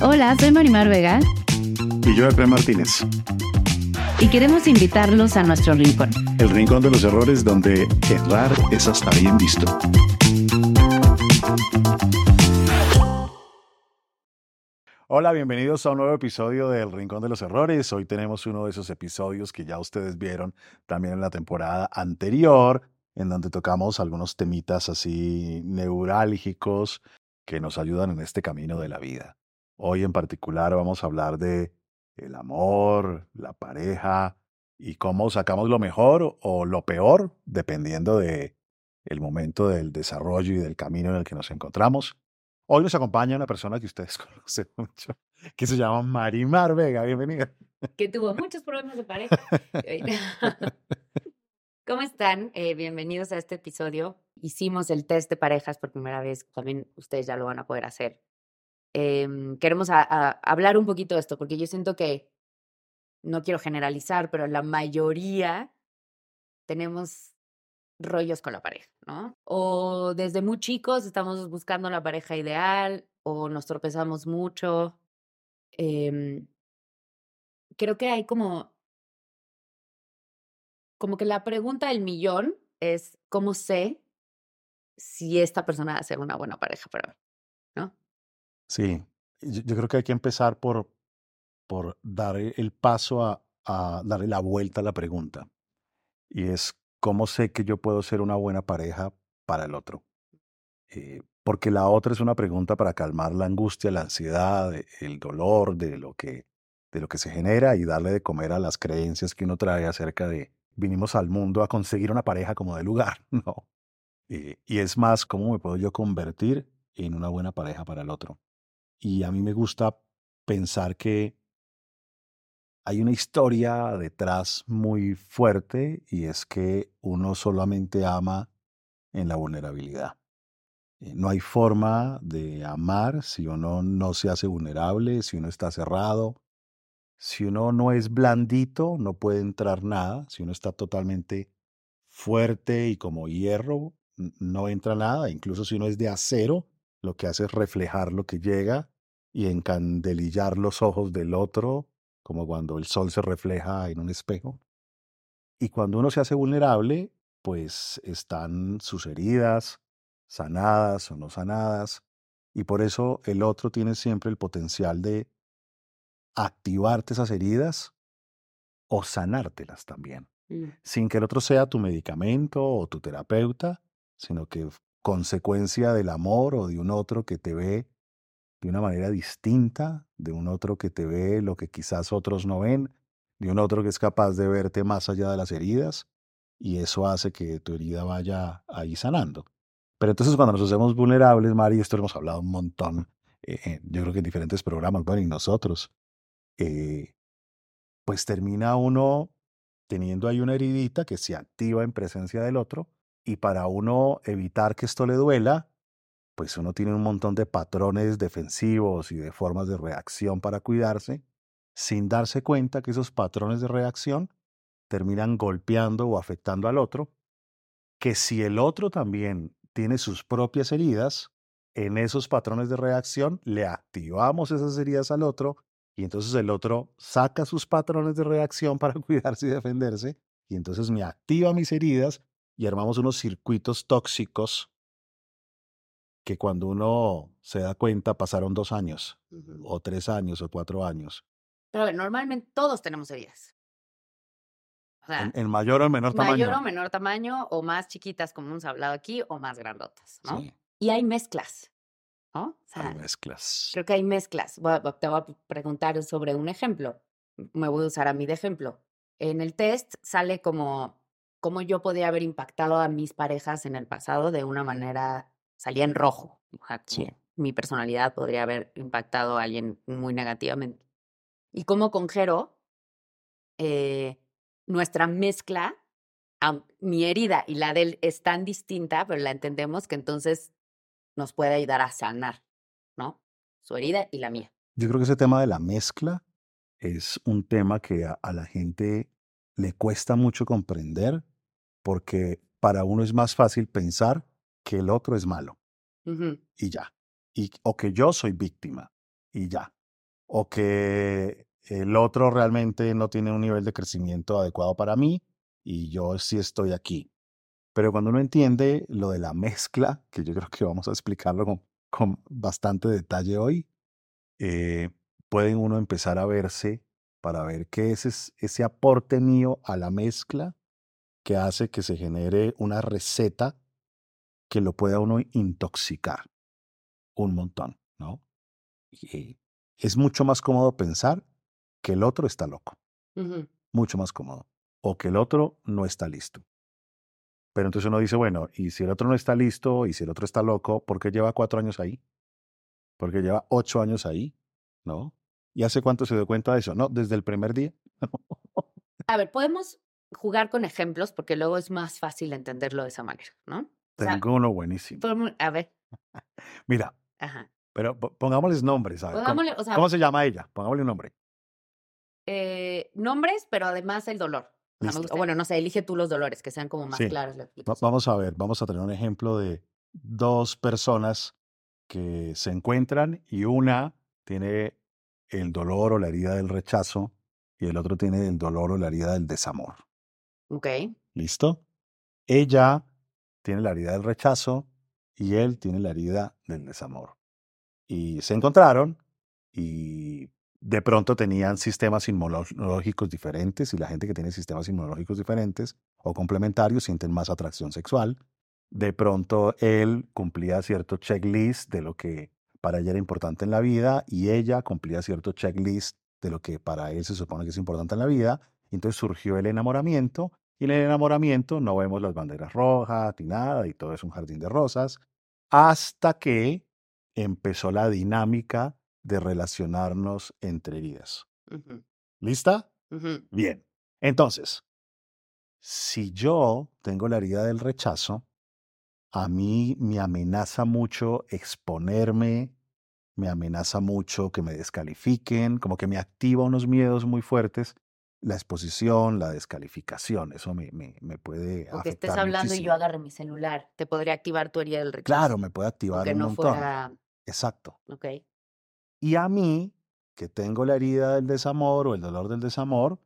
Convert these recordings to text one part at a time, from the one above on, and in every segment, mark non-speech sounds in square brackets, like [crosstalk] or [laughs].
Hola, soy Marimar Vega. Y yo, Epe Martínez. Y queremos invitarlos a nuestro rincón. El rincón de los errores donde errar es hasta bien visto. Hola, bienvenidos a un nuevo episodio del Rincón de los Errores. Hoy tenemos uno de esos episodios que ya ustedes vieron también en la temporada anterior, en donde tocamos algunos temitas así neurálgicos que nos ayudan en este camino de la vida. Hoy en particular vamos a hablar de el amor, la pareja y cómo sacamos lo mejor o lo peor dependiendo de el momento del desarrollo y del camino en el que nos encontramos. Hoy nos acompaña una persona que ustedes [laughs] conocen mucho, que se llama Marimar Vega. Bienvenida. Que tuvo muchos problemas de pareja. [laughs] ¿Cómo están? Eh, bienvenidos a este episodio. Hicimos el test de parejas por primera vez. También ustedes ya lo van a poder hacer Em, queremos hablar un poquito de esto, porque yo siento que, no quiero generalizar, pero la mayoría tenemos rollos con la pareja, ¿no? O desde muy chicos estamos buscando la pareja ideal, o nos tropezamos mucho. Em, creo que hay como, como que la pregunta del millón es, ¿cómo sé si esta persona va a ser una buena pareja para mí? Sí, yo, creo que hay que empezar por, por dar e, el paso a, a darle la vuelta a la pregunta. Y es, ¿cómo sé que yo puedo ser una buena pareja para el otro? Eh, porque la otra es una pregunta para calmar la angustia, la ansiedad, el dolor de lo que de lo que se genera y darle de comer a las creencias que uno trae acerca de vinimos al mundo a conseguir una pareja como de lugar, [laughs] no. Eh, y es más, ¿cómo me puedo yo convertir en una buena pareja para el otro? Y a mí me gusta pensar que hay una historia detrás muy fuerte y es que uno solamente ama en la vulnerabilidad. Eh, no hay forma de amar si uno no se hace vulnerable, si uno está cerrado. Si uno no es blandito, no puede entrar nada. Si uno está totalmente fuerte y como hierro, no entra nada. Incluso si uno es de acero, lo que hace es reflejar lo que llega y encandelillar los ojos del otro, como cuando el sol se refleja en un espejo. Y cuando uno se hace vulnerable, pues están sus heridas, sanadas o no sanadas, y por eso el otro tiene siempre el potencial de activarte esas heridas o sanártelas también, mm. sin que el otro sea tu medicamento o tu terapeuta, sino que consecuencia del amor o de un otro que te ve de una manera distinta, de un otro que te ve lo que quizás otros no ven, de un otro que es capaz de verte más allá de las heridas, y eso hace que tu herida vaya ahí sanando. Pero entonces cuando nos hacemos vulnerables, Mari, esto lo hemos hablado un montón, eh, yo creo que en diferentes programas, bueno, y nosotros, eh, pues termina uno teniendo ahí una heridita que se activa en presencia del otro, y para uno evitar que esto le duela, pues uno tiene un montón de patrones defensivos y de formas de reacción para cuidarse, sin darse cuenta que esos patrones de reacción terminan golpeando o afectando al otro, que si el otro también tiene sus propias heridas, en esos patrones de reacción le activamos esas heridas al otro y entonces el otro saca sus patrones de reacción para [laughs] cuidarse y defenderse y entonces me activa mis heridas y armamos unos circuitos tóxicos que cuando uno se da cuenta pasaron dos años, Ujú. o tres años, o cuatro años. Pero a ver, normalmente todos tenemos heridas. O sea, En, en mayor o menor tamaño. mayor o menor tamaño, o más chiquitas, como hemos hablado aquí, o más grandotas, ¿no? Sí, Y hay mezclas, ¿no? O hay sea, mezclas. creo que hay mezclas. A- te voy a preguntar sobre un ejemplo. Me voy a usar a mí de ejemplo. En el test sale como cómo yo podía haber impactado a mis parejas en el pasado de una manera, salía en rojo. Sí. mi personalidad podría haber impactado a alguien muy negativamente. Y como con Jero, eh, nuestra mezcla, mi herida y la de él es tan distinta, pero la entendemos que entonces nos puede ayudar a sanar, ¿no? Su herida y la mía. Yo creo que ese tema de la mezcla es un tema que a, a la gente le cuesta mucho comprender porque para uno es más fácil pensar que el otro es malo y ya. Y, o que yo soy víctima y ya. O que el otro realmente no tiene un nivel de crecimiento adecuado para mí y yo sí estoy aquí. Pero cuando uno entiende lo de la mezcla, que yo creo que vamos a explicarlo con, con bastante detalle hoy, eh, pueden uno empezar a verse para ver qué es es- ese aporte mío a la mezcla que hace que se genere una receta que lo pueda uno intoxicar un montón, ¿no? Y es mucho más cómodo pensar que el otro está loco, mucho más cómodo, o que el otro no está listo. Pero entonces uno dice, bueno, y si el otro no está listo, y si el otro está loco, ¿por qué lleva cuatro años ahí? ¿Por qué lleva ocho años ahí? ¿No? ¿Y hace cuánto se dio cuenta de eso? No, desde el primer día. [laughs] A ver, podemos jugar con ejemplos porque luego es más fácil entenderlo de esa manera, ¿no? Tengo uno buenísimo. a ver, [laughs] Mira, ajá. pero po- pongámosles nombres, ¿sabes? ¿Cómo, Pongámosle, o sea, cómo se llama ella? Pongámosle un nombre. eh, nombres, pero además el dolor. O sea, gusta- bueno, no sé, elige tú los dolores, que sean como más Sí. claros vamos a ver, vamos a tener un ejemplo de dos personas que se encuentran y una tiene el dolor o la herida del rechazo y el otro tiene el dolor o la herida del desamor. Ok, ¿Listo? Ella tiene la herida del rechazo y él tiene la herida del desamor. Y se encontraron y de pronto tenían sistemas inmunológicos diferentes y la gente que tiene sistemas inmunológicos diferentes o complementarios sienten más atracción sexual. De pronto él cumplía cierto checklist de lo que para ella era importante en la vida y ella cumplía cierto checklist de lo que para él se supone que es importante en la vida. Y entonces surgió el enamoramiento y en el enamoramiento no vemos las banderas rojas ni nada y todo es un jardín de rosas hasta que empezó la dinámica de relacionarnos entre ujú, ¿Lista? Bien. Entonces, si yo tengo la herida del rechazo, a mí me amenaza mucho exponerme, me amenaza mucho que me descalifiquen, como que me activa unos miedos muy fuertes, la exposición, la descalificación, eso me, me, me puede O que estés hablando y yo agarre mi celular. Te podría activar tu herida del rechazo. Claro, me puede activar un no montón. fuera. Exacto. Ok. Y a mí, que tengo la herida del desamor o el dolor del desamor,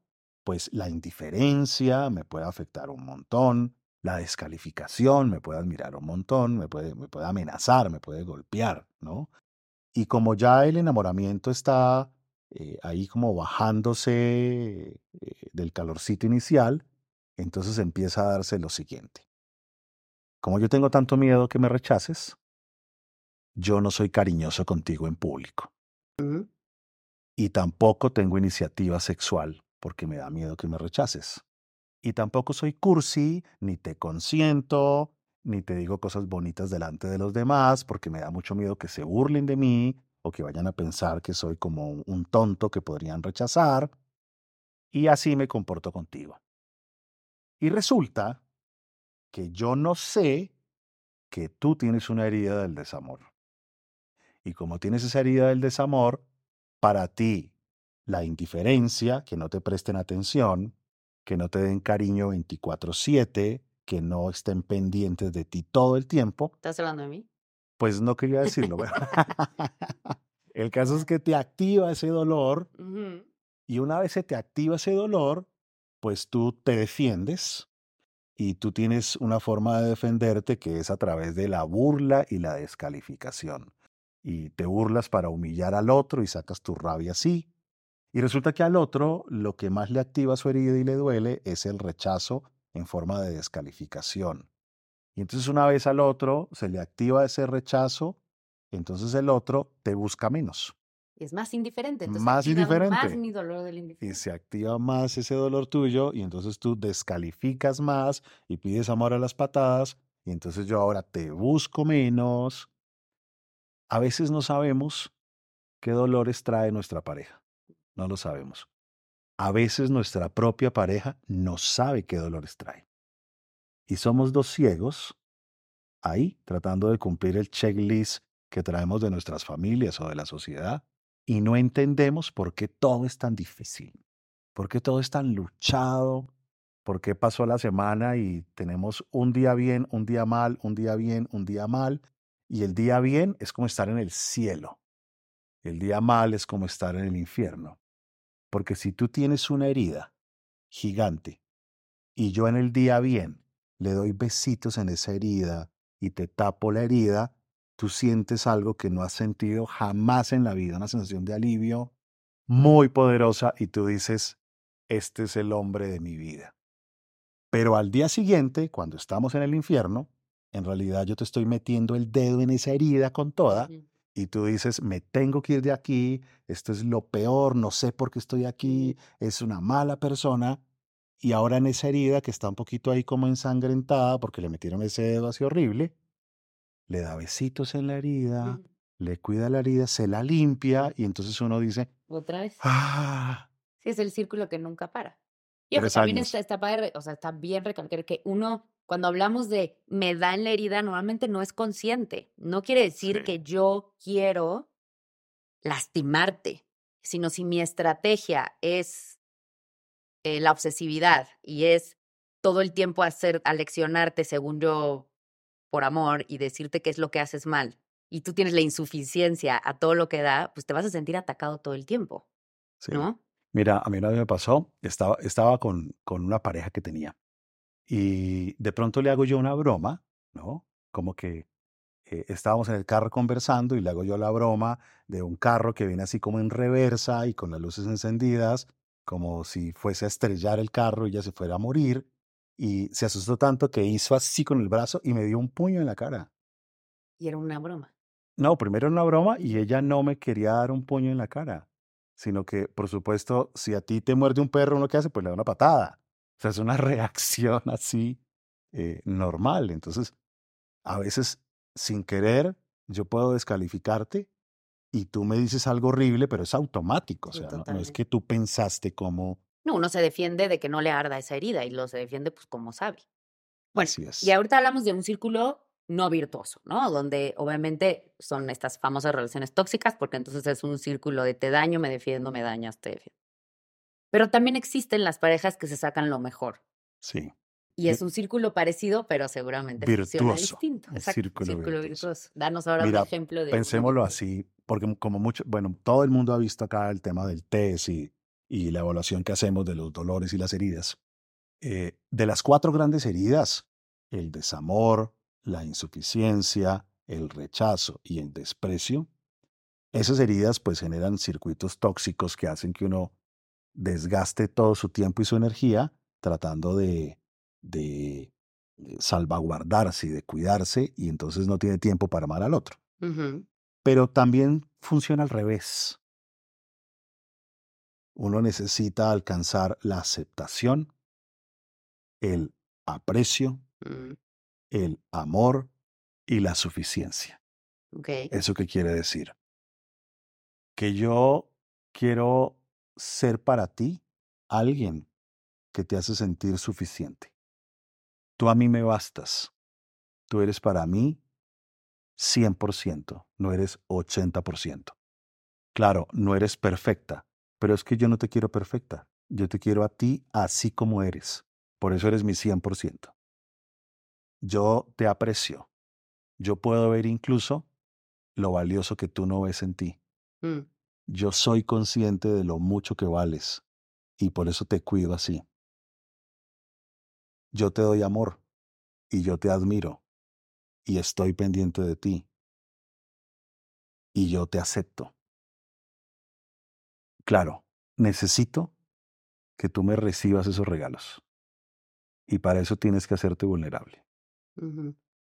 pues la indiferencia me puede afectar un montón, la descalificación me puede admirar un montón, me puede, me puede amenazar, me puede golpear, ¿no? Y como ya el enamoramiento está eh, ahí como bajándose eh, del calorcito inicial, entonces empieza a darse lo siguiente. Como yo tengo tanto miedo que me rechaces, yo no soy cariñoso contigo en público. Y tampoco tengo iniciativa sexual porque me da miedo que me rechaces. Y tampoco soy cursi, ni te consiento, ni te digo cosas bonitas delante de los demás porque me da mucho miedo que se burlen de mí que vayan a pensar que soy como un tonto que podrían rechazar. Y así me comporto contigo. Y resulta que yo no sé que tú tienes una herida del desamor. Y como tienes esa herida del desamor, para ti la indiferencia, que no te presten atención, que no te den cariño 24/7, que no estén pendientes de ti todo el tiempo, ¿Estás hablando de mí? Pues no quería decirlo. [laughs] el caso es que te activa ese dolor y una vez se te activa ese dolor, pues tú te defiendes y tú tienes una forma de defenderte que es a través de la burla y la descalificación. Y te burlas para humillar al otro y sacas tu rabia así. Y resulta que al otro lo que más le activa su herida y le duele es el rechazo en forma de descalificación. Y entonces una vez al otro se le activa ese rechazo, entonces el otro te busca menos. Y es más indiferente. Entonces Más indiferente. Más mi dolor del Y indiferente. se activa más ese dolor tuyo y entonces tú descalificas más y pides amor a las patadas y entonces yo ahora te busco menos. A veces no sabemos qué dolores trae nuestra pareja. No lo sabemos. A veces nuestra propia pareja no sabe qué dolores trae. Y somos dos ciegos ahí tratando de cumplir el checklist que traemos de nuestras familias o de la sociedad y no entendemos por qué todo es tan difícil, por qué todo es tan luchado, por qué pasó la semana y tenemos un día bien, un día mal, un día bien, un día mal, y el día bien es como estar en el cielo, el día mal es como estar en el infierno. Porque si tú tienes una herida gigante y yo en el día bien le doy besitos en esa herida y te tapo la herida, tú sientes algo que no has sentido jamás en la vida, una sensación de alivio muy poderosa y tú dices, este es el hombre de mi vida. Pero al día siguiente, cuando estamos en el infierno, en realidad yo te estoy metiendo el dedo en esa herida con toda y tú dices, me tengo que ir de aquí, esto es lo peor, no sé por qué estoy aquí, es una mala persona. Y ahora en esa herida que está un poquito ahí como ensangrentada porque le metieron ese dedo así horrible, le da besitos en la herida, Ujú. le cuida la herida, se la limpia y entonces uno dice, Otra vez. ah, Sí, es el círculo que nunca para. Y ojo, también está, está padre, o sea, está bien recalcar que uno, cuando hablamos de me da en la herida, normalmente no es consciente. No quiere decir Sí. que yo quiero lastimarte, sino si mi estrategia es eh, la obsesividad y es todo el tiempo hacer, aleccionarte según yo por amor y decirte qué es lo que haces mal y tú tienes la insuficiencia a todo lo que da, pues te vas a sentir atacado todo el tiempo, Sí. ¿no? Mira, a mí una vez me pasó, estaba, estaba con, con una pareja que tenía y de pronto le hago yo una broma, ¿no? Como que eh, estábamos en el carro conversando y le hago yo la broma de un carro que viene así como en reversa y con las luces encendidas, como si fuese a estrellar el carro y ya se fuera a morir. Y se asustó tanto que hizo así con el brazo y me dio un puño en la cara. Y era una broma. No, primero era una broma y ella no me quería dar un puño en la cara, sino que, por supuesto, si a ti te muerde un perro, uno que hace, pues le da una patada. O sea, es una [laughs] reacción así eh, normal. Entonces, a veces, sin querer, yo puedo descalificarte y tú me dices algo horrible, pero es automático. O sea, no, no es que tú pensaste como No, uno se defiende de que no le arda esa herida y lo se defiende pues como sabe. Bueno, así y ahorita hablamos de un círculo no virtuoso, ¿no? Donde obviamente son estas famosas relaciones tóxicas, porque entonces es un círculo de te daño, me defiendo, me dañas, te defiendo. Pero también existen las parejas que se sacan lo mejor. Sí, Y es un círculo parecido, pero seguramente funciona virtuoso. distinto. Un Exacto, círculo círculo virtuoso. virtuoso. Danos ahora Mira, un ejemplo de. pensémoslo así, porque como mucho, bueno, todo el mundo ha visto acá el tema del test y, y la evaluación que hacemos de los dolores y las heridas. Eh, de las cuatro grandes heridas, el desamor, la insuficiencia, el rechazo y el desprecio, esas heridas pues generan circuitos tóxicos que hacen que uno desgaste todo su tiempo y su energía tratando de, de salvaguardarse y de cuidarse y entonces no tiene tiempo para amar al otro. Pero también funciona al revés. Uno necesita alcanzar la aceptación, el aprecio, Mm, el amor y la suficiencia. ¿Eso qué quiere decir? Que yo quiero ser para ti alguien que te hace sentir suficiente. Tú a mí me bastas. Tú eres para mí 100%, no eres 80%. Claro, no eres perfecta, pero es que yo no te quiero perfecta. Yo te quiero a ti así como eres. Por eso eres mi 100%. Yo te aprecio. Yo puedo ver incluso lo valioso que tú no ves en ti. Mm, Yo soy consciente de lo mucho que vales y por eso te cuido así. Yo te doy amor y yo te admiro y estoy pendiente de ti y yo te acepto. Claro, necesito que tú me recibas esos regalos. Y para eso tienes que hacerte vulnerable.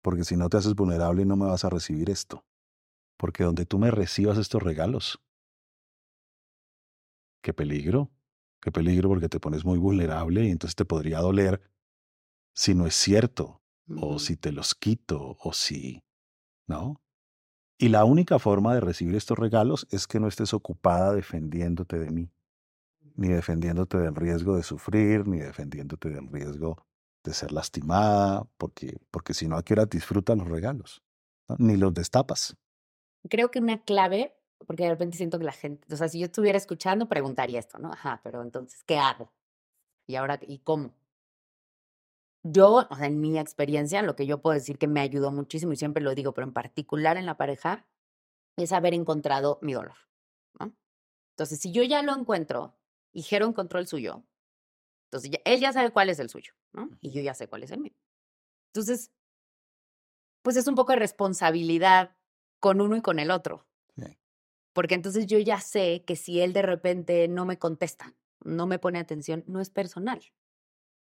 Porque si no te haces vulnerable no me vas a recibir esto. Porque donde tú me recibas estos regalos, qué peligro, qué peligro porque te pones muy vulnerable y entonces te podría doler si no es cierto, o si te los quito, o si, ¿no? Y la única forma de recibir estos regalos es que no estés ocupada defendiéndote de mí, ni defendiéndote del riesgo de sufrir, ni defendiéndote del riesgo de ser lastimada, porque, porque si no, ¿a qué hora disfrutas los regalos? ¿no? Ni los destapas. Creo que una clave, porque de repente siento que la gente, o sea, si yo estuviera escuchando, preguntaría esto, ¿no? Ajá, pero entonces, ¿qué hago? Y ahora, ¿y cómo? Yo, o sea, en mi experiencia, lo que yo puedo decir que me ayudó muchísimo, y siempre lo digo, pero en particular en la pareja, es haber encontrado mi dolor, ¿no? Entonces, si yo ya lo encuentro y Jero encontró el suyo, entonces ya- él ya sabe cuál es el suyo, ¿no? Y yo ya sé cuál es el mío. Entonces, pues es un poco de responsabilidad con uno y con el otro. Sí. Porque entonces yo ya sé que si él de repente no me contesta, no me pone atención, no es personal.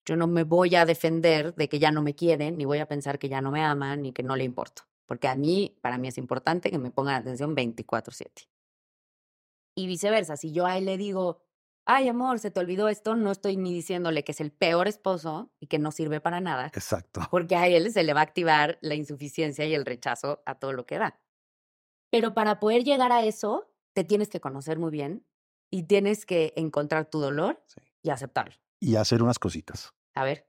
Yo no me voy a defender de que ya no me quieren, ni voy a pensar que ya no me aman, ni que no le importo. Porque a mí, para mí es importante que me pongan atención 24/7. Y viceversa, si yo a él le digo, ay amor, se te olvidó esto, no estoy ni diciéndole que es el peor esposo y que no sirve para nada, Exacto. porque a él se le va a activar la insuficiencia y el rechazo a todo lo que da. Pero para poder llegar a eso, te tienes que conocer muy bien y tienes que encontrar tu dolor Sí. y aceptarlo. Y hacer unas cositas. A ver.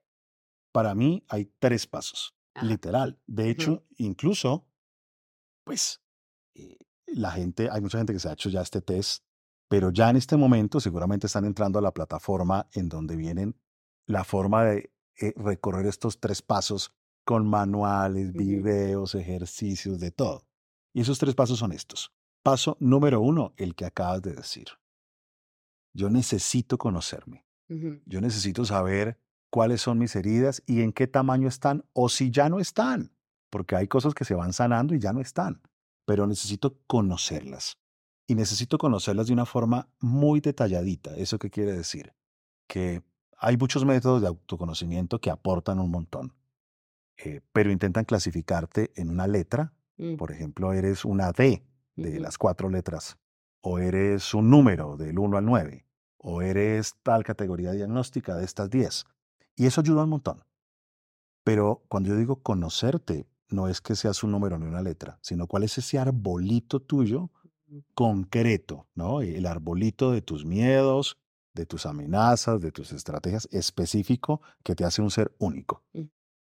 Para mí hay tres pasos, Ajá. literal. De hecho, incluso, pues, eh, la gente, hay mucha gente que se ha hecho ya este test, pero ya en este momento seguramente están entrando a la plataforma en donde vienen la forma de eh, recorrer estos tres pasos con manuales, videos, ejercicios, de todo. Y esos tres pasos son estos. Paso número uno, el que acabas de decir. Yo necesito conocerme. Yo necesito saber cuáles son mis heridas y en qué tamaño están o si ya no están, porque hay cosas que se van sanando y ya no están, pero necesito conocerlas. Y necesito conocerlas de una forma muy detalladita. ¿Eso qué quiere decir? Que hay muchos métodos de autoconocimiento que aportan un montón, eh, pero intentan clasificarte en una letra. Mm. Por ejemplo, eres una D de las cuatro letras, o eres un número del 1 al 9, o eres tal categoría diagnóstica de estas 10. Y eso ayuda un montón. Pero cuando yo digo conocerte, no es que seas un número ni una letra, sino cuál es ese arbolito tuyo concreto, ¿no? El arbolito de tus miedos, de tus amenazas, de tus estrategias específico que te hace un ser único.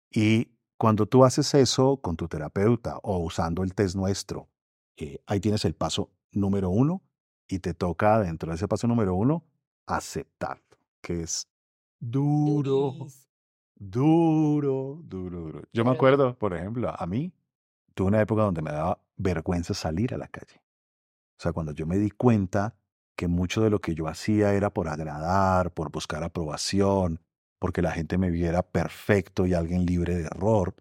Y cuando tú haces eso con tu terapeuta o usando el test nuestro, eh, ahí tienes el paso número uno y te toca dentro de ese paso número uno aceptarlo, que es duro, Duris. duro, duro, duro. Yo me acuerdo, por ejemplo, a mí tuve una época donde me daba vergüenza salir a la calle. O sea, cuando yo me di cuenta que mucho de lo que yo hacía era por agradar, por buscar aprobación, porque la gente me viera perfecto y alguien libre de error,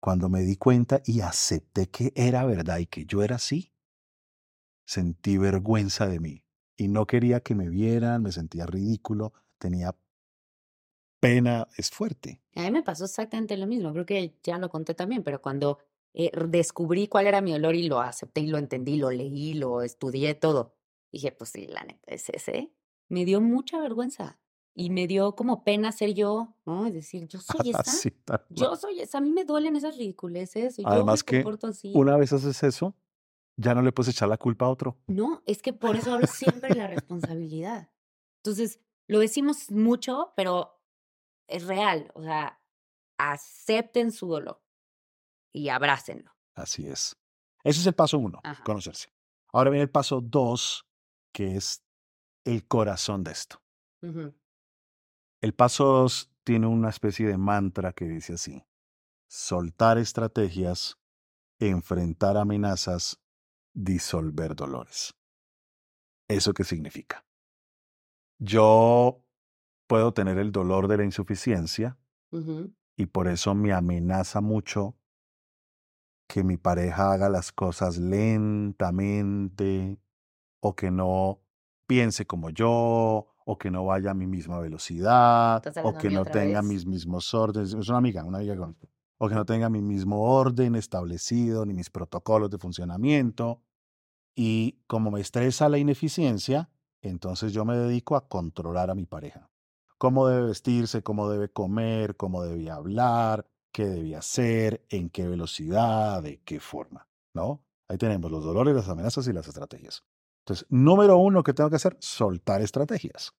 cuando me di cuenta y acepté que era verdad y que yo era así, sentí vergüenza de mí y no quería que me vieran, me sentía ridículo, tenía pena, es fuerte. A mí me pasó exactamente lo mismo, creo que ya lo conté también, pero cuando eh, descubrí cuál era mi olor y lo acepté y lo entendí, lo leí, lo estudié todo, dije, pues sí, la neta es ese, me dio mucha vergüenza y me dio como pena ser yo, ¿no? Es decir, yo soy [laughs] esa, tal cual. yo soy esa, a mí me duelen esas ridiculeces, y yo Además me que así. Una vez haces eso, ya no le puedes echar la culpa a otro. No, es que por eso hablo siempre de la responsabilidad. Entonces, lo decimos mucho, pero es real. O sea, acepten su dolor y abrácenlo. Así es. Ese es el paso uno, Ajá. conocerse. Ahora viene el paso dos, que es el corazón de esto. El paso dos tiene una especie de mantra que dice así, soltar estrategias, enfrentar amenazas, disolver dolores. ¿Eso qué significa? Yo puedo tener el dolor de la insuficiencia y por eso me amenaza mucho que mi pareja haga las cosas lentamente o que no piense como yo o que no vaya a mi misma velocidad ¿Estás o que no tenga vez? mis mismos órdenes. Es una amiga, una amiga con- o que no tenga mi mismo orden establecido ni mis protocolos de funcionamiento. Y como me estresa la ineficiencia, entonces yo me dedico a controlar a mi pareja. Cómo debe vestirse, cómo debe comer, cómo debe hablar, qué debe hacer, en qué velocidad, de qué forma, ¿no? Ahí tenemos los dolores, las amenazas y las estrategias. Entonces, número uno que tengo que hacer, soltar estrategias,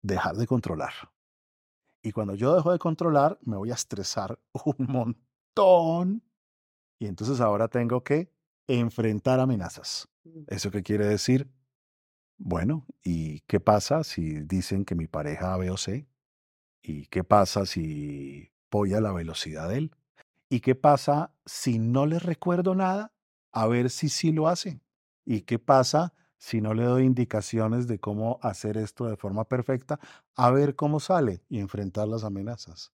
dejar de controlar. Y cuando yo dejo de controlar, me voy a estresar [laughs] un montón. Y entonces ahora tengo que enfrentar amenazas. Mm. ¿Eso qué quiere decir? Bueno, ¿y qué pasa si dicen que mi pareja A, B o C? ¿Y qué pasa si voy a la velocidad de él? ¿Y qué pasa si no les recuerdo nada? A ver si sí lo hacen. ¿Y qué pasa si no le doy indicaciones de cómo hacer esto de forma perfecta? A ver cómo sale y enfrentar las amenazas.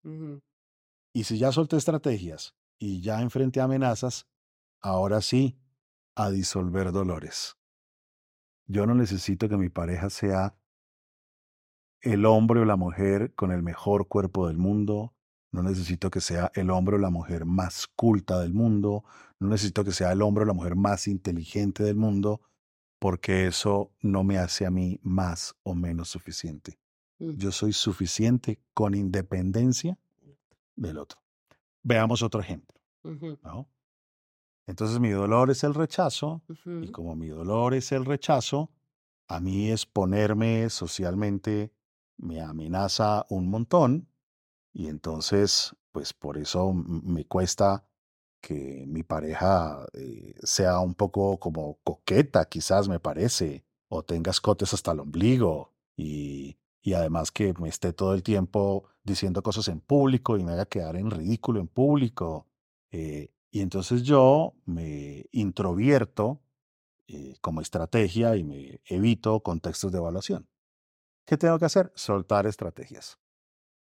Y si ya solté estrategias y ya enfrenté amenazas, ahora sí, a disolver dolores. Yo no necesito que mi pareja sea el hombre o la mujer con el mejor cuerpo del mundo. No necesito que sea el hombre o la mujer más culta del mundo. No necesito que sea el hombre o la mujer más inteligente del mundo, porque eso no me hace a mí más o menos suficiente. Mm. Yo soy suficiente con independencia del otro. Veamos otro ejemplo. ¿no? Entonces mi dolor es el rechazo y como mi dolor es el rechazo, a mí exponerme socialmente me amenaza un montón y entonces, pues por eso me cuesta que mi pareja eh, sea un poco como coqueta, quizás me parece, o tenga escotes hasta el ombligo y, y además que me esté todo el tiempo diciendo cosas en público y me haga quedar en ridículo en público. eh, y entonces yo me introvierto eh, como estrategia y me evito contextos de evaluación. ¿Qué tengo que hacer? Soltar estrategias.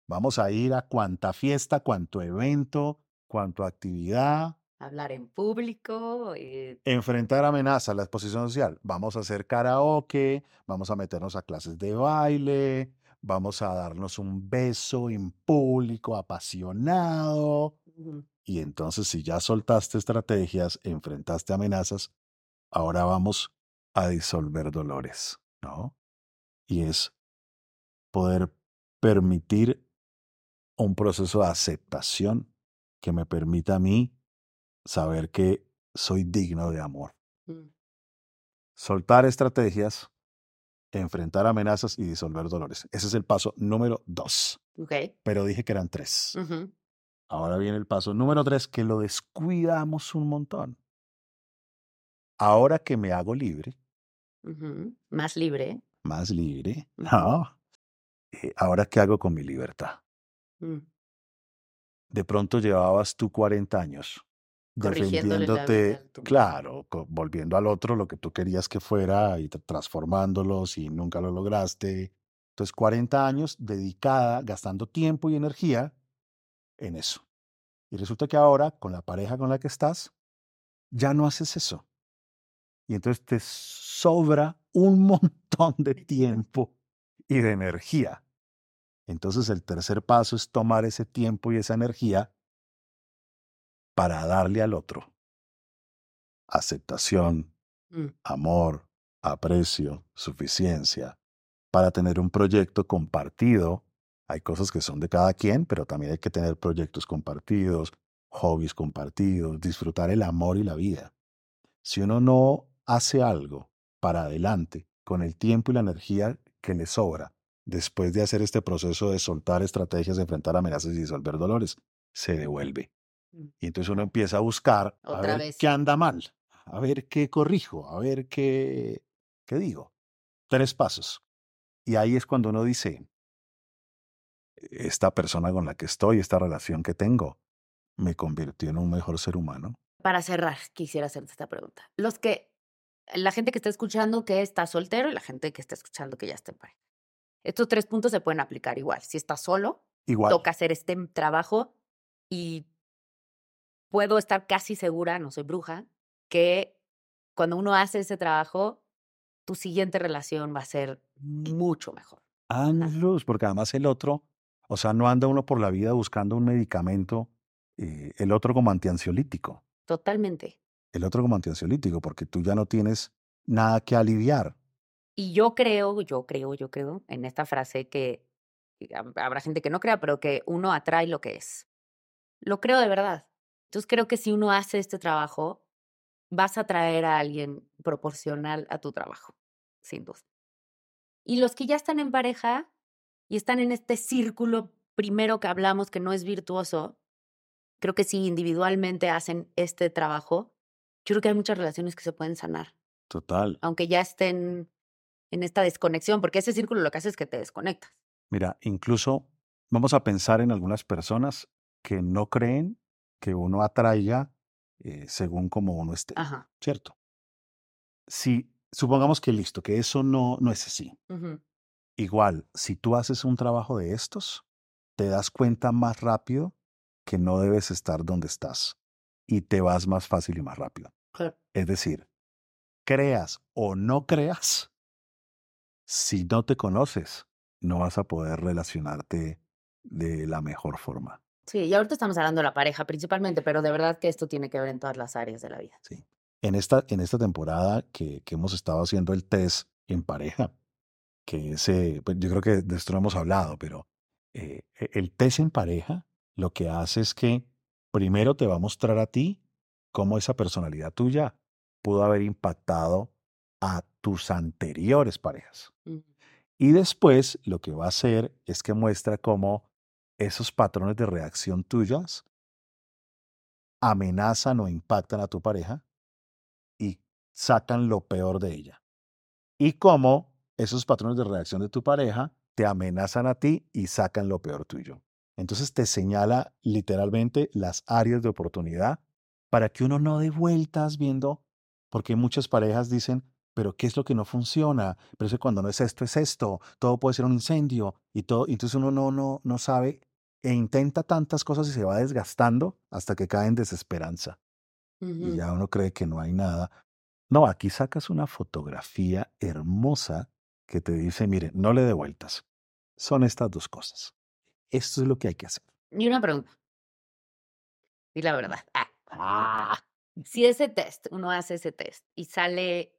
Vamos a ir a cuanta fiesta, cuanto evento, cuanto actividad, Hablar en público. eh, enfrentar amenazas, la exposición social. Vamos a hacer karaoke, vamos a meternos a clases de baile, vamos a darnos un beso en público apasionado. Y entonces si ya soltaste estrategias, enfrentaste amenazas, ahora vamos a disolver dolores, ¿no? Y es poder permitir un proceso de aceptación que me permita a mí saber que soy digno de amor. Mm. Soltar estrategias, enfrentar amenazas y disolver dolores. Ese es el paso número dos. Pero dije que eran tres. Ahora viene el paso número tres, que lo descuidamos un montón. Ahora que me hago libre. Más libre. más libre. ¿no? Eh, ahora qué hago con mi libertad. Mm. De pronto llevabas tú 40 años defendiéndote, claro, volviendo al otro lo que tú querías que fuera y tra- transformándolos y nunca lo lograste. Entonces, 40 años dedicada, gastando tiempo y energía en eso. Y resulta que ahora, con la pareja con la que estás, ya no haces eso. Y entonces te sobra un montón de tiempo y de energía. Entonces el tercer paso es tomar ese tiempo y esa energía para darle al otro aceptación, Mm. amor, aprecio, suficiencia, para tener un proyecto compartido. Hay cosas que son de cada quien, pero también hay que tener proyectos compartidos, hobbies compartidos, disfrutar el amor y la vida. Si uno no hace algo para adelante con el tiempo y la energía que le sobra después de hacer este proceso de soltar estrategias, enfrentar amenazas y disolver dolores, se devuelve. Y entonces uno empieza a buscar a ver vez. qué anda mal, a ver qué corrijo, a ver qué, qué digo. Tres pasos. Y ahí es cuando uno dice, esta persona con la que estoy, esta relación que tengo, me convirtió en un mejor ser humano. Para cerrar, quisiera hacerte esta pregunta. Los que, la gente que está escuchando que está soltero y la gente que está escuchando que ya está en pareja. Estos tres puntos se pueden aplicar igual. Si estás solo, Igual. toca hacer este trabajo y puedo estar casi segura, no soy bruja, que cuando uno hace ese trabajo, tu siguiente relación va a ser mucho mejor. Años luz, porque además el otro, o sea, no anda uno por la vida buscando un medicamento, eh, el otro como antiansiolítico, Totalmente. el otro como antiansiolítico, porque tú ya no tienes nada que aliviar. Y yo creo, yo creo, yo creo en esta frase que habrá gente que no crea, pero que uno atrae lo que es. Lo creo de verdad. Entonces creo que si uno hace este trabajo, vas a atraer a alguien proporcional a tu trabajo, sin duda. Y los que ya están en pareja y están en este círculo primero que hablamos que no es virtuoso, creo que si individualmente hacen este trabajo, yo creo que hay muchas relaciones que se pueden sanar Total. aunque ya estén en esta desconexión, porque ese círculo lo que hace es que te desconectas. Mira, incluso vamos a pensar en algunas personas que no creen que uno atraiga eh, según como uno esté, Ajá. ¿cierto? Si supongamos que listo, que eso no, no es así. Igual, si tú haces un trabajo de estos, te das cuenta más rápido que no debes estar donde estás y te vas más fácil y más rápido. Es decir, creas o no creas, si no te conoces, no vas a poder relacionarte de la mejor forma. Sí, y ahorita estamos hablando de la pareja principalmente, pero de verdad que esto tiene que ver en todas las áreas de la vida. ¿sí? En, esta, en esta temporada que, que hemos estado haciendo el test en pareja, que ese, pues yo creo que de esto no hemos hablado, pero eh, e- el test en pareja lo que hace es que primero te va a mostrar a ti cómo esa personalidad tuya pudo haber impactado a tus anteriores parejas. Y después lo que va a hacer es que muestra cómo esos patrones de reacción tuyas amenazan o impactan a tu pareja y sacan lo peor de ella. Y cómo esos patrones de reacción de tu pareja te amenazan a ti y sacan lo peor tuyo. Entonces te señala literalmente las áreas de oportunidad para que uno no dé vueltas viendo, porque muchas parejas dicen, pero ¿qué es lo que no funciona? Pero es que cuando no es esto, es esto. Todo puede ser un incendio y todo. Entonces uno no, no, no sabe e intenta tantas cosas y se va desgastando hasta que cae en desesperanza. Y ya uno cree que no hay nada. No, aquí sacas una fotografía hermosa que te dice, mire, no le dé vueltas. Son estas dos cosas. Esto es lo que hay que hacer. Y una pregunta. Y la verdad. Ah, ah, Si ese test, uno hace ese test y sale.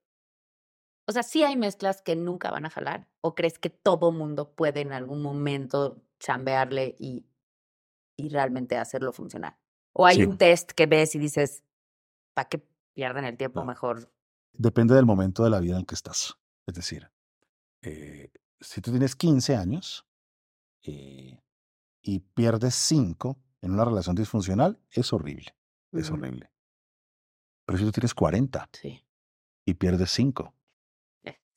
O sea, sí hay mezclas que nunca van a jalar. ¿O crees que todo mundo puede en algún momento chambearle y, y realmente hacerlo funcionar? ¿O hay Sí. un test que ves y dices, ¿para qué pierden el tiempo No. mejor? Depende del momento de la vida en el que estás. Es decir, eh, si tú tienes 15 años eh, y pierdes 5 en una relación disfuncional, es horrible. Es horrible. Pero si tú tienes 40 Sí, y pierdes 5,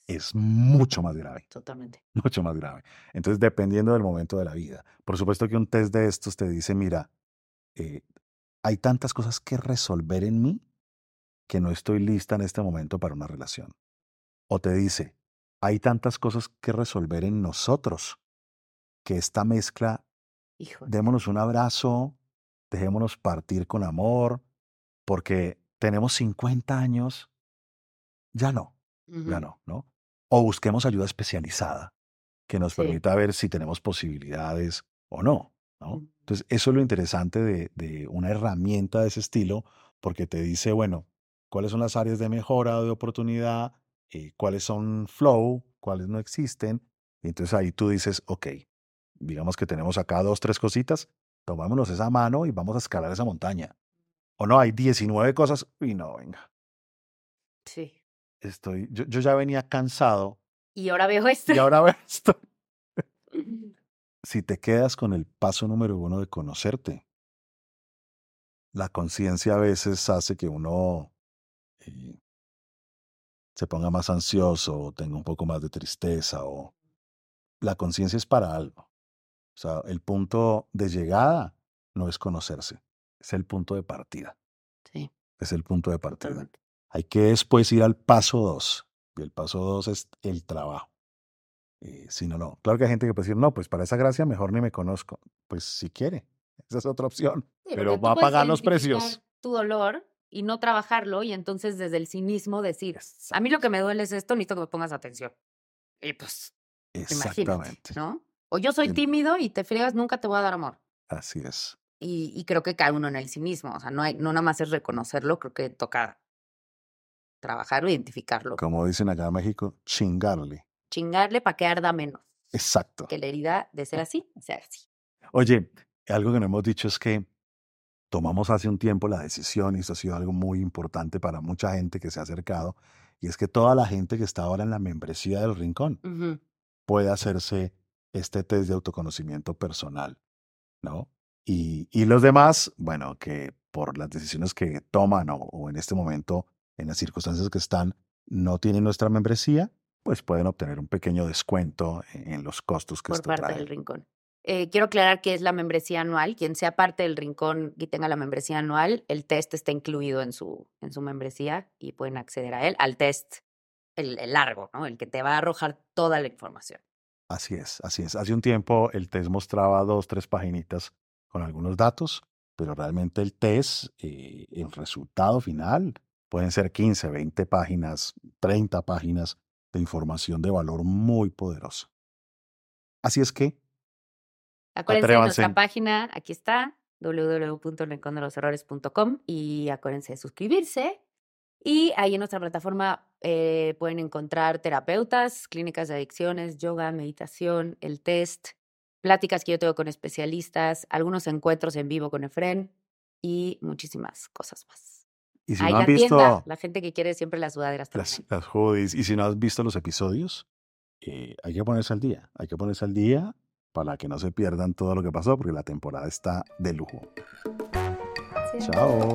es- mucho más grave. totalmente. mucho más grave. Entonces, dependiendo del momento de la vida. Por supuesto que un test de estos te dice, mira, eh, hay tantas cosas que resolver en mí que no estoy lista en este momento para una relación. O te dice, hay tantas cosas que resolver en nosotros que esta mezcla, démonos un abrazo, dejémonos partir con amor, porque tenemos 50 años, ya no, ya no, ¿no? O busquemos ayuda especializada que nos Sí. permita ver si tenemos posibilidades o no, ¿no? Entonces, eso es lo interesante de, de una herramienta de ese estilo, porque te dice, bueno, cuáles son las áreas de mejora, de oportunidad, eh, cuáles son flow, cuáles no existen. Y entonces ahí tú dices, ok, digamos que tenemos acá dos, tres cositas, tomámonos esa mano y vamos a escalar esa montaña. O no, hay 19 cosas, y no, venga, Sí. Estoy, yo, yo ya venía cansado Y ahora veo esto. y ahora veo esto. [laughs] Si te quedas con el paso número uno de conocerte, la conciencia a veces hace que uno eh, se ponga más ansioso o tenga un poco más de tristeza o la conciencia es para algo. O sea, el punto de llegada no es conocerse, es el punto de partida. Sí, Es el punto de partida. totalmente. Hay que después ir al paso dos. Y el paso dos es el trabajo. Eh, si no, no. Claro que hay gente que puede decir, no, pues para esa gracia mejor ni me conozco. Pues si quiere, esa es otra opción. Sí, pero va a pagar los precios. Tu dolor y no trabajarlo y entonces desde el cinismo decir, a mí lo que me duele es esto, necesito que me pongas atención. Y pues, Exactamente. ¿no? O yo soy tímido y te friegas, nunca te voy a dar amor. Así es. Y, y creo que cae uno en el cinismo. O sea, no, hay, no nada más es reconocerlo, creo que toca trabajarlo, identificarlo. Como dicen acá en México, chingarle. Chingarle para que arda menos. Exacto. Que la herida de ser así, sea así. Oye, algo que no hemos dicho es que tomamos hace un tiempo la decisión, y esto ha sido algo muy importante para mucha gente que se ha acercado, y es que toda la gente que está ahora en la membresía del rincón Ujú. puede hacerse este test de autoconocimiento personal, ¿no? Y, y los demás, bueno, que por las decisiones que toman o, o en este momento, en las circunstancias que están, no tienen nuestra membresía, pues pueden obtener un pequeño descuento en, en los costos que por esto parte trae. del rincón. Eh, quiero aclarar que es la membresía anual. Quien sea parte del rincón y tenga la membresía anual, el test está incluido en su, en su membresía y pueden acceder a él, al test, el, el largo, ¿no? El que te va a arrojar toda la información. Así es, así es. Hace un tiempo el test mostraba dos, tres paginitas con algunos datos, pero realmente el test, eh, el resultado final, pueden ser 15, 20 páginas, 30 páginas de información de valor muy poderosa. Así es que, Acuérdense de Atrévanse. nuestra página, aquí está, www.rincondeloserrores.com y acuérdense de suscribirse. Y ahí en nuestra plataforma eh, pueden encontrar terapeutas, clínicas de adicciones, yoga, meditación, el test, pláticas que yo tengo con especialistas, algunos encuentros en vivo con Efren y muchísimas cosas más. Y si Ahí no la han visto tienda, la gente que quiere siempre las sudaderas las, también. las hoodies y si no has visto los episodios, eh, hay que ponerse al día. Hay que ponerse al día para que no se pierdan todo lo que pasó, porque la temporada está de lujo. Sí. Chao.